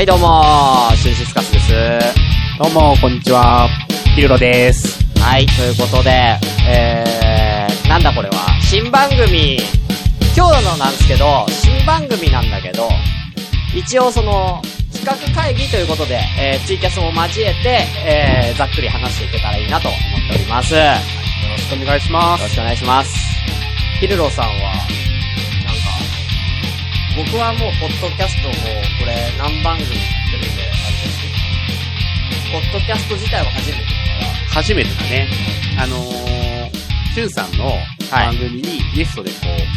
はい、どうもー、シュンシスカスです。どうも、こんにちは。ピルロです。はい、ということで、えー、なんだこれは、新番組、今日のなんですけど、新番組なんだけど、一応その、企画会議ということで、えー、ツイキャスも交えて、えー、ざっくり話していけたらいいなと思っております。よよろしくお願いします。ろしくお願いします。ピルロさんは、僕はもう、ポッドキャストも、これ、何番組やってるんで、ポッドキャスト自体は初めてだから、初めてだね。あのー、シュンさんの番組にゲストでこ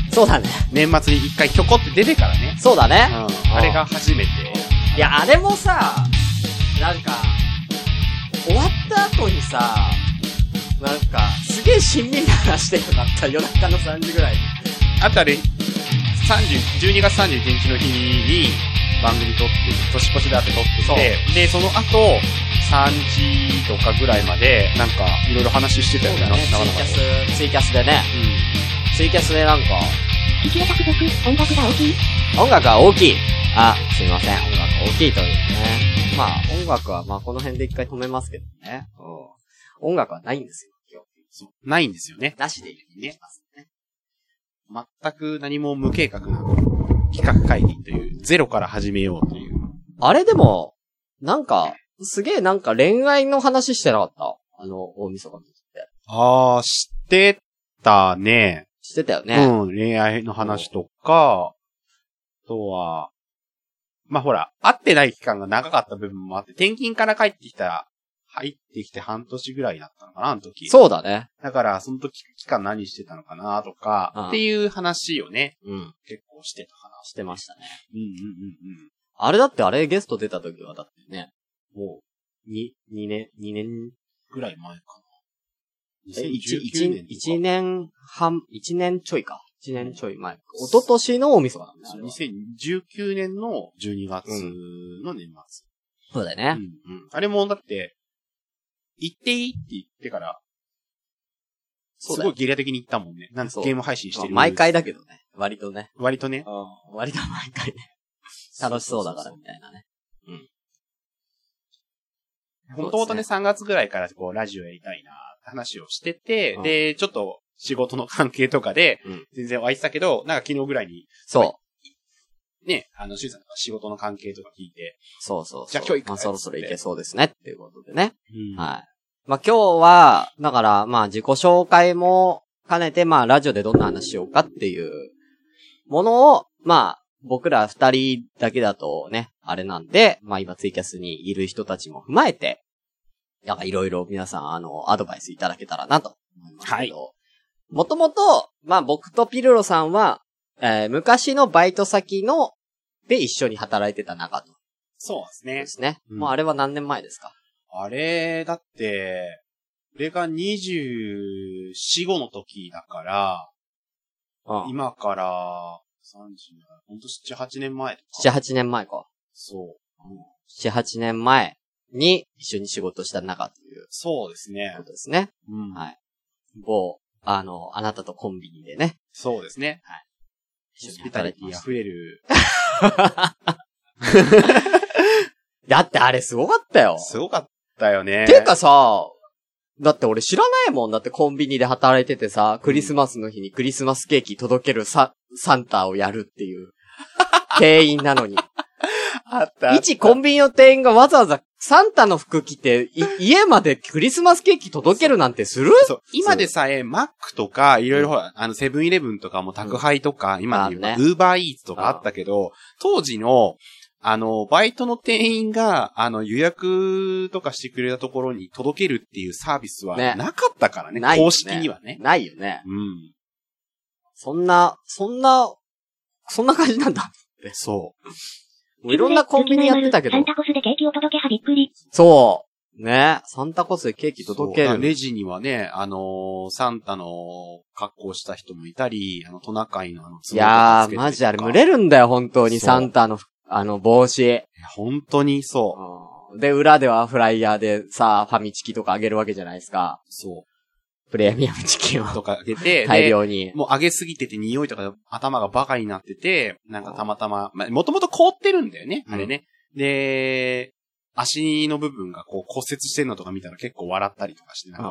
う、そうだね。年末に一回ひょこって出てからね。そうだね。うん。あれが初めて。いや、あれもさ、なんか、終わった後にさ、なんか、すげえ親身な話してよかった。夜中の3時ぐらいに。あとあれ、30、12月31日の日に番組撮って、年越しだって撮ってて、で、その後、3時とかぐらいまで、なんか、いろいろ話してたよね、そうだね。ツイなかなかキャス、ツイキャスでね。うん。ツイキャスでなんか、音楽が大きい？音楽が大きい。あ、すいません。音楽が大きいというね。まあ、音楽は、まあ、この辺で一回止めますけどね。うん。音楽はないんですよ。ないんですよね日。。なしでいきますね。全く何も無計画な企画会議という、ゼロから始めようという。あれでも、なんか、すげえなんか恋愛の話してなかった？あの、大晦日の時って。ああ、知ってたね。してたよね。うん、恋愛の話とか、あとは、まあほら、会ってない期間が長かった部分もあって、転勤から帰ってきたら、入ってきて半年ぐらいだったのかな、あの時。そうだね。だから、その時期間何してたのかな、とうんか、っていう話をね、うん。結構してたかな。してましたね。うんうんうんあれだってあれゲスト出た時はだってね、もう、に、二年、二年、うん。ぐらい前かな。え、一、2019一年とか一年半、一年ちょいか。一年ちょい前。一昨年の大晦日なんですよ。2019年の12月の年末。そうだよね。うんうん。あれもだって、行っていいって言ってから、すごいゲリラ的に言ったもんね。なんかそうゲーム配信してる。毎回だけどね。割とね。割とね。うん。割と毎回ね。楽しそうだからみたいなね。本当とね、3月ぐらいからこう、ラジオやりたいなって話をしてて、うんで、ちょっと仕事の関係とかでうん、全然空いてたけど、なんか昨日ぐらいに、そう。ね、あの、シュウさんが仕事の関係とか聞いて、そうそうそう。じゃあ今日行くまあそろそろ行けそうですね。っていうことでね。うんはい。まあ今日は、だから、まあ自己紹介も兼ねて、まあラジオでどんな話しようかっていうものを、まあ僕ら二人だけだとね、あれなんで、まあ今ツイキャスにいる人たちも踏まえて、なんかいろいろ皆さん、あの、アドバイスいただけたらなと思いますけど。もともと、まあ僕とピルロさんは、えー昔のバイト先の、で一緒に働いてた仲と。そうですねで。すね。うんもうあれは何年前ですか？あれ、だって、俺が24、5の時だから、うん。今から、30、ほんと7、8年前とか。7、8年前か。そう。7、8年前に一緒に仕事した仲というそうですねこ。とですね。うん。はい。某、あの、あなたとコンビニでね、そうですね。一緒にホスピタリティ。溢れる。だってあれすごかったよ。すごかったよね。ていうかさ、だって俺知らないもん。だってコンビニで働いててさ、クリスマスの日にクリスマスケーキ届けるサ、サンタをやるっていう。店員なのに。あった。一コンビニの店員がわざわざサンタの服着て、い家までクリスマスケーキ届けるなんてする？そう。今でさえ、マックとか、いろいろほら、あの、セブンイレブンとかも宅配とか、今で言うウーバーイーツとかあったけど、当時の、あの、バイトの店員が、あの、予約とかしてくれたところに届けるっていうサービスはねなかったからね。ないよね公式にはね。ないよね。うん。そんな、そんな、そんな感じなんだ。そう。もういろんなコンビニやってたけどサン。タコスでケーキを届けはびっくり。そう。ね。サンタコスでケーキ届ける。レジにはね、あのーサンタの格好した人もいたり、あの、トナカイのあの、いやー、マジあれ、群れるんだよ、本当に、サンタの、あの、帽子。本当にそう。うんで、裏ではフライヤーでさ、ファミチキとかあげるわけじゃないですか。そプレミアムチキンをう。とかあげて、大で量に。もう上げすぎてて匂いとかで頭がバカになってて、なんかたまたま、まあ、もともと凍ってるんだよね、あれね。で、足の部分がこう骨折してんのとか見たら結構笑ったりとかして、なん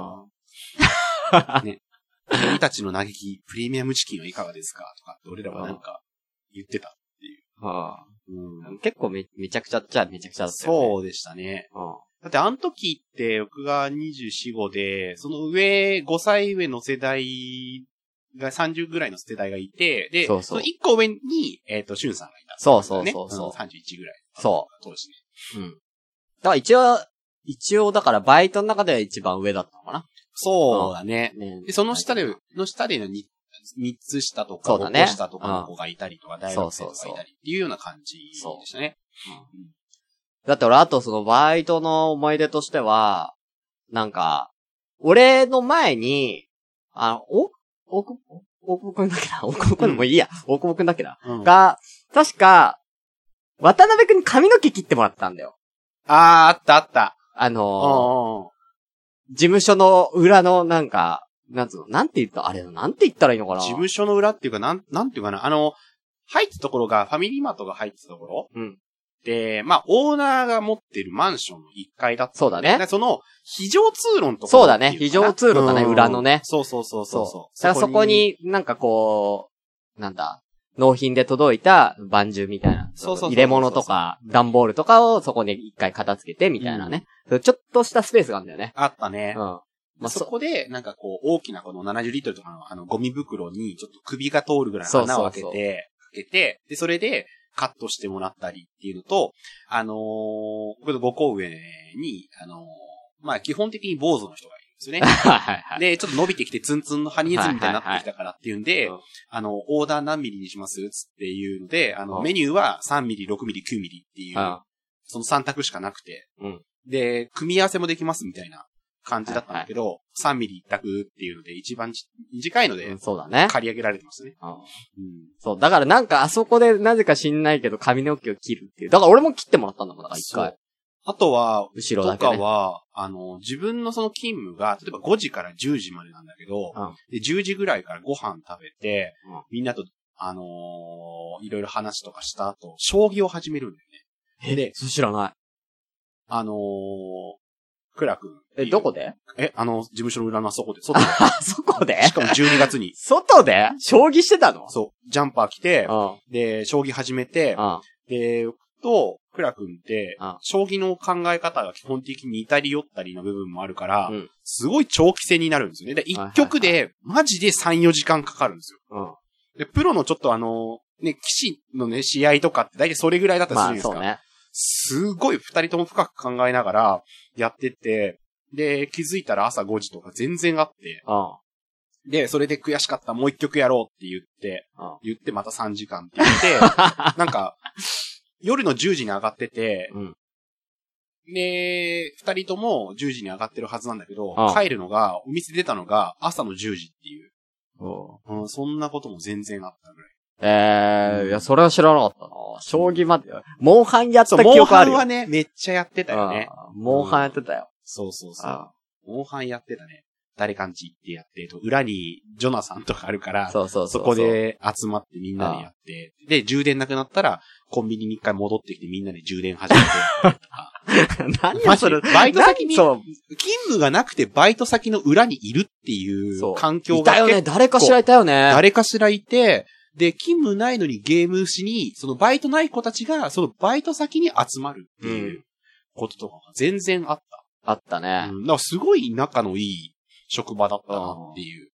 か、ね。君たちの嘆き、プレミアムチキンはいかがですかとか俺らはなんか言ってたっていう。はあうん結構め、めちゃくちゃっちゃめちゃくちゃだったよね。そうでしたね。う。だってあの時って僕が24、5で、その上、5歳上の世代が30ぐらいの世代がいて、で、そうそうの1個上に、えっ、と、シュンさんがいた、そうそうそうそうん31ぐらい。。そう当時ね。うん。だから一応、一応だからバイトの中では一番上だったのかな。そうだね。ねで、その下で、の下でのに3つ下とか、そうだね5個下とかの子がいたりとか、大学生とかいたりっていうような感じでしたね。だって俺あとそのバイトの思い出としては、なんか、俺の前に、あの、お大久保、大久保くんだっけな大久保くんでもいいや。大久保くんだっけな。うんが、確か、渡辺くんに髪の毛切ってもらったんだよ。ああ、あったあった。あうんのー事務所の裏のなんか、なんつうの、なんて言った、あれ、なんて言ったらいいのかな？事務所の裏っていうか、なん、なんていうかな、あの、入ってたところが、ファミリーマートが入ってたところ？うん。で、まあ、オーナーが持ってるマンションの1階だった、そうだねでその、非常通路のところそうだね非常通路だねうん裏のねそうそうそうそうそう。そこ、になんかこう、なんだ、納品で届いたバンジュみたいな。そうそう入れ物とか、段ボールとかをそこに一回片付けてみたいなね。ちょっとしたスペースがあるんだよね。あったね。うん。まあ、そそ、こで、なんかこう、大きなこの70リットルとかのあのゴミ袋に、ちょっと首が通るぐらいの穴を開けて、かけて、で、それでカットしてもらったりっていうのと、あのー、僕の5個上に、あのー、まあ、基本的に坊主の人がいるんですよね。はいはいはい。で、ちょっと伸びてきてツンツンのハニーズみたいになってきたからっていうんで、はいはいはいあの、オーダー何ミリにしますつっていうので、あの、うん。メニューは3ミリ、6ミリ、9ミリっていう、うん。その3択しかなくて、うん。で、組み合わせもできますみたいな感じだったんだけど、3ミリ一択っていうので、一番ち短いのでうん、そうだね。借り上げられてましたね。うんうん。そう。だからなんかあそこでなぜか知んないけど髪の毛を切るっていう。だから俺も切ってもらったんだもん、だから一回。あとは、と後ろだけね。かは、あの、自分のその勤務が、例えば5時から10時までなんだけど、うんで、10時ぐらいからご飯食べて、うんみんなと、あのーいろいろ話とかした後、将棋を始めるんだよね。で、そ知らない。あのー、クラ君。え、どこで？え、あの、事務所の裏のあそこで、外で。あ、そこで？しかも12月に。外で？将棋してたの？そう、ジャンパー着て、うん。で、将棋始めて、うん。で、と、クラ君ってうん、将棋の考え方が基本的に似たり寄ったりの部分もあるから、うんすごい長期戦になるんですよね。で、一局で、マジで3、4時間かかるんですよ。うん。で、プロのちょっとあの、ね、棋士のね、試合とかって大体それぐらいだったりすまあ、るんですか。そうね。すごい二人とも深く考えながらやってって、で、気づいたら朝5時とか全然あって、うん。で、それで悔しかった、もう一曲やろうって言って、うん言ってまた3時間って言って、なんか、夜の10時に上がってて、うん。で、二人とも10時に上がってるはずなんだけどうん、帰るのが、お店出たのが朝の10時っていう。おうん、そんなことも全然あったぐらい。えー、いや、それは知らなかったな。将棋まで、モンハンやった記憶あるよ。ハンはね、めっちゃやってたよね。うんモンハンやってたよ。そうそうそう。あモンハンやってたね。誰かんち行ってやって、と裏にジョナサンとかあるから、そうそうそこ。で集まってみんなでやって、で、充電なくなったら、コンビニに一回戻ってきてみんなで充電始めて。何やそれ。バイト先に。勤務がなくてバイト先の裏にいるっていそうう環境がいたよね。誰かしらいたよね。誰かしらいて、で、勤務ないのにゲームしに、そのバイトない子たちが、そのバイト先に集まるっていうこととかが全然あっあったた。ね。うん、だからすごい仲のいい職場だったなっていう。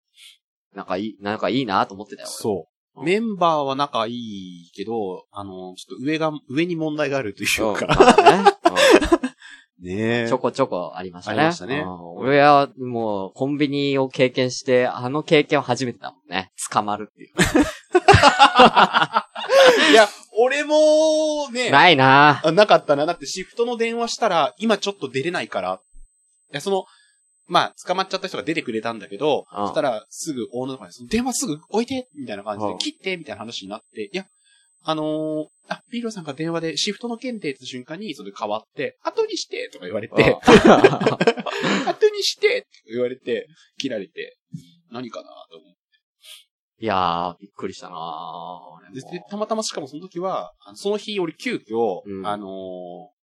なんかいい、なんかいいなと思ってたよ。そうう。んメンバーは仲いいけど、あの、ちょっと上が、上に問題があるという俺か。まあねねうん ちょこちょこありましたね。ありましたねうん俺はもうコンビニを経験して、あの経験を初めてだもんね。捕まるっていう。いや、俺も、ね、ないなあなかったな。だってシフトの電話したら、今ちょっと出れないから。いや、その、まあ、捕まっちゃった人が出てくれたんだけど、うんそしたら、すぐ、オーナーとかに、その電話すぐ置いてみたいな感じで、うん切ってみたいな話になって、いや、あのーあ、ピーロさんが電話でシフトの件でって瞬間に、それ変わって、後にしてとか言われて、後にしてって言われて、切られて、何かなと思って。いやー、びっくりしたなーででたまたましかもその時は、その日俺急遽、うん。あのー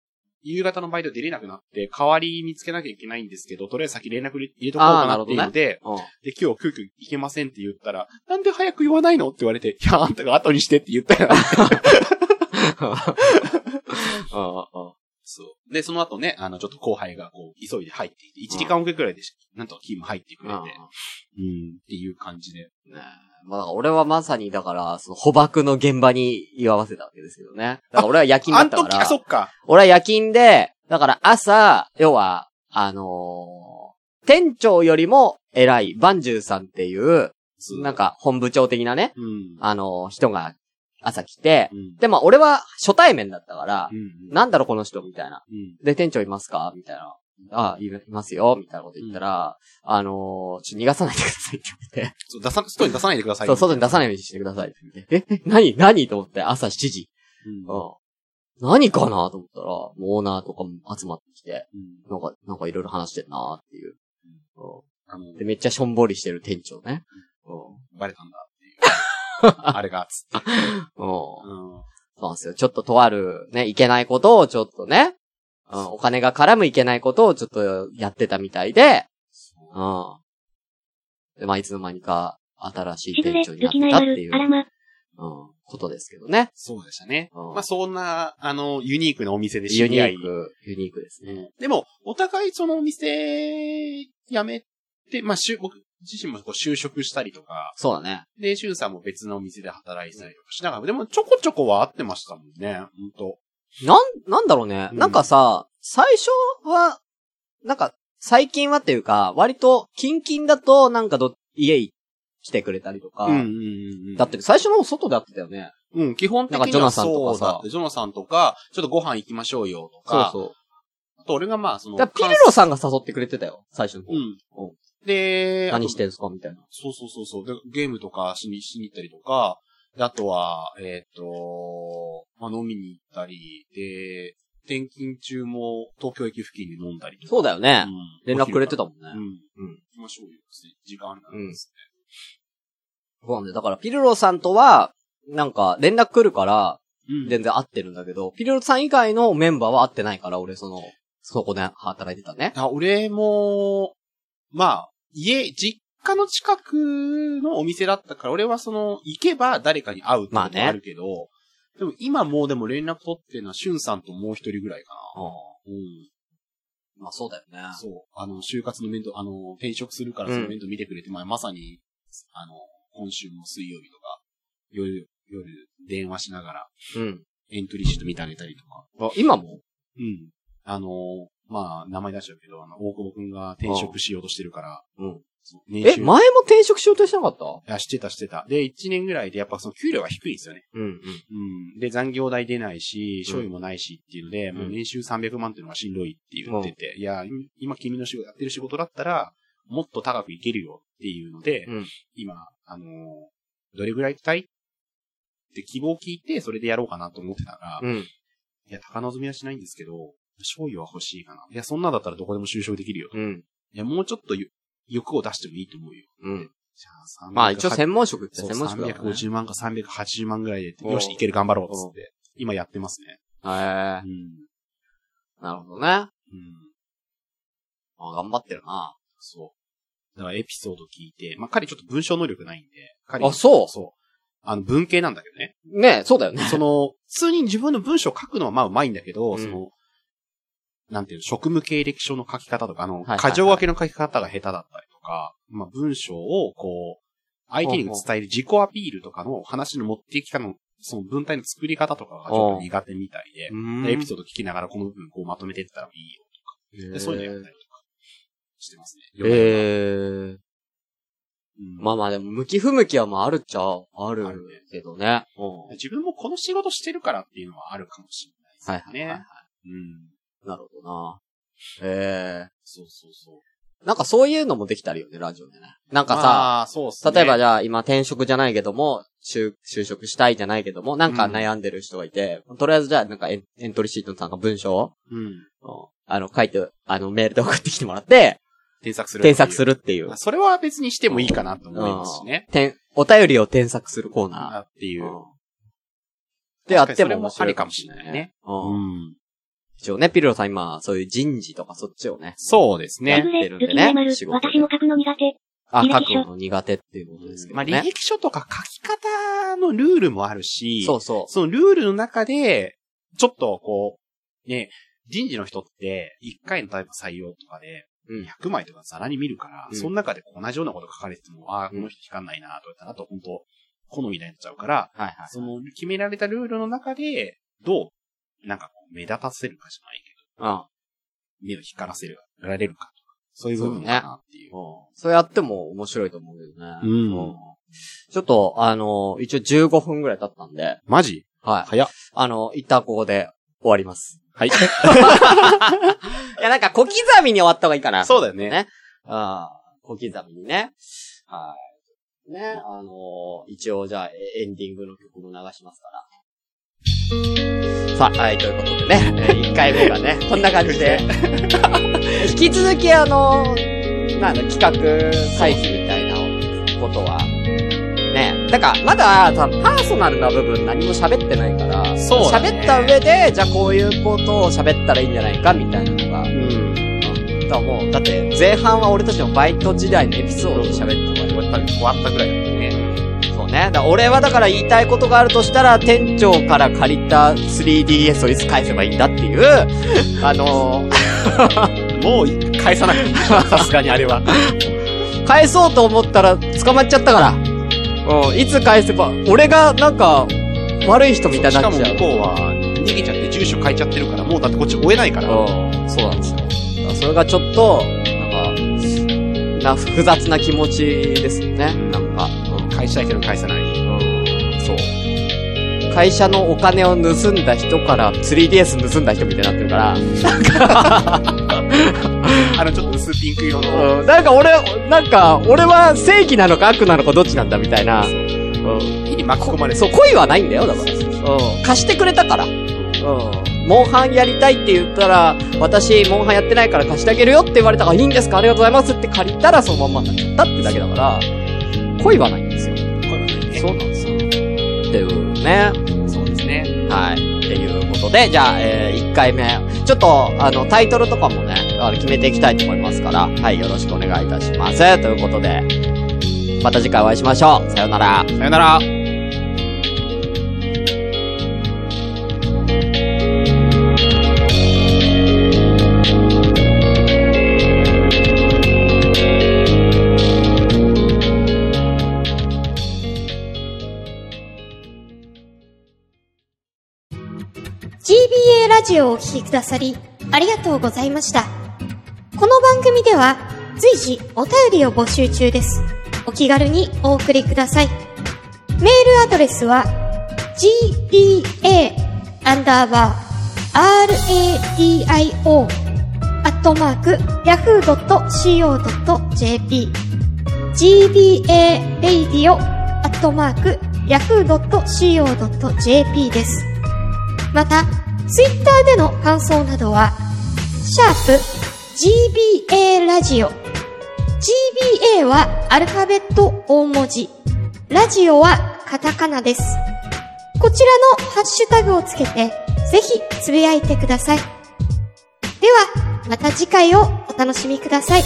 夕方のバイト出れなくなって、代わり見つけなきゃいけないんですけど、とりあえず先連絡入れとこうかなっていうので、うん。で、今日急遽行けませんって言ったら、なんで早く言わないのって言われて、いや、あんたが後にしてって言ったよ。そう。で、その後ね、あの、ちょっと後輩がこう、急いで入っていて、1時間遅れくらいで、なんとか勤務入ってくれて、うん、っていう感じで。ねえまあ、俺はまさに、だから、その、捕獲の現場に居合わせたわけですけどね。だから俺は夜勤だったから。あ、そっか。俺は夜勤で、だから朝、要は、あのー店長よりも偉い、バンジューさんっていう、なん、か本部長的なね、うん。あのー人が朝来て、うん。で、まあ俺は初対面だったからう、ん。なんだろこの人みたいな。うん。で、店長いますか？みたいな。あいますよ、みたいなこと言ったら、あのーちょっと逃がさないでくださいって言って。そう、出さ、外に出さないでください。そう、外に出さないようにしてくださいって言って。え、え何？何？と思って、朝7時。うん。うん。何かなと思ったら、もうオーナーとかも集まってきて、うんなんか、なんかいろいろ話してんなっていう。あのうん。で、めっちゃしょんぼりしてる店長ね。うバレたんだっていう。あれが、つって。ん。うん。うん。そうなんですよ。ちょっととある、ね、いけないことをちょっとね、うん、お金が絡むいけないことをちょっとやってたみたいで、うん。で、まあ、いつの間にか新しい店長になったっていう。うん、ことですけどね。そうでしたね。うんまあ、そんな、あの、ユニークなお店で知ユニり合いー。ク、ユニークですね。うんでも、お互いそのお店、辞めて、まあ、しゅ僕自身もこう就職したりとか、そうだね。で、シュンさんも別のお店で働いてたりとかしながら、でもちょこちょこは会ってましたもんね、ほんと。なん、なんだろうね。うんなんかさ、最初は、なんか、最近はっていうか、割と、キンキンだと、なんかど、家来てくれたりとか、うんうんうんうん。だって最初の方外で会ってたよね。うん、基本的にはなんかジョナサンとかさそうだってジョナサンとか、ちょっとご飯行きましょうよとそうか、そう。あと俺がまあ、その、だからピルロさんが誘ってくれてたよ、最初の方。うんうん。で、何してんすかみたいな。そうそうそうそう。で、ゲームとかしに、しに行ったりとか、であとは、えっ、と、まあ、飲みに行ったり、で、転勤中も東京駅付近で飲んだりとか。そうだよね。うん連絡くれてたもんね。うん。うん。行きましょうよ。時間あるからですそうなんだよ。だから、ピルロさんとは、なんか、連絡来るから、ね。うん。全然会ってるんだけど、ピルロさん以外のメンバーは会ってないから、俺、その、そこで働いてたね。あ、俺も、まあ、家、実家の近くのお店だったから、俺はその、行けば誰かに会うってことはあるけど、でも今もうでも連絡取ってるのは、しゅんさんともう一人ぐらいかな。うん。まあ、そうだよね。そう。あの、就活の面倒、あの、転職するからその面倒見てくれて、まあ、まさに、あの、今週の水曜日とか、夜、夜、電話しながら、うん。エントリーシート見てあげたりとか。あ今も？うん。あの、まあ、名前出しちゃうけど、あの、大久保くんが転職しようとしてるから、うん。え、収前も転職しようとしてなかった？いや、してたしてた。で、1年ぐらいで、やっぱその給料が低いんですよね。うん、うん。うん。で、残業代出ないし、賞与もないしっていうので、んもう年収300万っていうのがしんどいって言ってて、いや、今今君の仕事、やってる仕事だったら、もっと高くいけるよっていうので、うん今、あのーどれぐらい行きたいって希望を聞いて、それでやろうかなと思ってたら、いうん。や、高望みはしないんですけど、賞与は欲しいかな。いや、そんなだったらどこでも就職できるようん。や、もうちょっとゆ欲を出してもいいと思うよ。うん。じゃあ、まあ一応専門職って専門職だね。350万か380万ぐらいで、うんよし、いける、頑張ろう、つって。今やってますね。へえうん。なるほどね。うん。あ、頑張ってるな。そう。だからエピソード聞いて、まあ、彼ちょっと文章能力ないんで、彼あ、そう？そう。あの、文系なんだけどね。ねそうだよね。その、普通に自分の文章を書くのはまあうまいんだけど、うんその、なんていうの、職務経歴書の書き方とか、あの、はいはい箇条書きの書き方が下手だったりとか、まあ文章をこう、相手に伝える自己アピールとかの話の持っていき方の、その文体の作り方とかがちょっと苦手みたいで、うんでエピソード聞きながらこの部分こうまとめていったらいいよとか、でそういうのやったりとかしてますね。ええうんまあまあでも、向き不向きはまああるっちゃあるけどね。うん。自分もこの仕事してるからっていうのはあるかもしれないですね。はいはいはいはうん。い。なるほどな。ええそうそうそう。なんかそういうのもできたらよね、ラジオでね。なんかさ、ね。例えばじゃあ今転職じゃないけども、就、就職したいじゃないけども、なんか悩んでる人がいて、とりあえずじゃあなんかエンエントリーシートのなんか文章を、うん。うんあの、書いて、あの、メールで送ってきてもらって、添削する。添削するっていうまあ。それは別にしてもいいかなと思いますしね。てん、お便りを添削するコーナあっていう。ー。うん。で、あっても面白いりかもしれないね。うん。うん。一応ね、ピルロさん今、そういう人事とかそっちをね。そうですね。ラブレ、ルキネ丸、仕事で私も書くの苦手。あ、履歴書書くの苦手っていうことですけどまあ、ね。履歴書とか書き方のルールもあるし、そうそそのルールの中で、ちょっとこう、ね、人事の人って、1回のタイプ採用とかで、う。うん。100枚とかざらに見るから、うんその中で同じようなこと書かれてても、ああ、この人光んないなとか言ったら、あと本当好みになっちゃうから、はいはい。その決められたルールの中で、どう、なんかこう、目立たせるかじゃないけうん。ど、目を光らせる、られるかとか、そういう部分かなっていう。そうやっても面白いと思うけどね。うんちょっと、あの、一応15分ぐらい経ったんで、マジ？はい。早っ。あの、一旦ここで終わります。はい。いや、なんか小刻みに終わった方がいいかな。そうだよねね。ああ、小刻みにね。はい。ね、あの一応じゃあえエンディングの曲も流しますから。さあ、はい、ということでね、えー1回目がね、こんな感じで。引き続きあのなんだ、企画会議みたいなことは、ね、だから、まだ、多分パーソナルな部分何も喋ってないから、そうだね。喋った上で、じゃあこういうことを喋ったらいいんじゃないか、みたいなのが、うん。だもう、だって、前半は俺たちのバイト時代のエピソードで喋ってた終わった、終わったぐらいだね。だ俺はだから言いたいことがあるとしたら、店長から借りた 3DS をいつ返せばいいんだっていう、あのーもう返さなくていさすがにあれは。返そうと思ったら捕まっちゃったから。うん、いつ返せば、俺がなんか、悪い人みたいにしかもなっちゃう。向こうは逃げちゃって住所変えちゃってるから、もうだってこっち追えないから。うん、そうなんですよ。それがちょっと、なんか、な、複雑な気持ちですよね。なんか、返したいけど返さない。うん、そう。会社のお金を盗んだ人から 3DS 盗んだ人みたいになってるから、あの、ちょっと薄ピンク色の。うん、なんか俺、なんか、俺は正義なのか悪なのかどっちなんだみたいな。うん。火に巻き込まれてそう、恋はないんだよ、だから。うん。貸してくれたから。うん。モンハンやりたいって言ったら、私、モンハンやってないから貸してあげるよって言われたから、いいんですか？ありがとうございますって借りたら、そのまんまになっちゃったってだけだから、恋はないそうなんですよ。っていうね。そうですね。はい。っていうことで、じゃあ、えー、1回目。ちょっと、あの、タイトルとかもね、あの決めていきたいと思いますから、はい、よろしくお願いいたします。ということで、また次回お会いしましょう。さようなら。さよなら。ジオをお聴きくださり、ありがとうございました。この番組では、随時お便りを募集中です。お気軽にお送りください。メールアドレスは、gba, アンダーバー、radio, アットマーク、yahoo.co.jp gba, radio, アットマーク、yahoo.co.jp です。また、ツイッターでの感想などは、シャープ GBA ラジオ。GBA はアルファベット大文字。ラジオはカタカナです。こちらのハッシュタグをつけて、ぜひつぶやいてください。では、また次回をお楽しみください。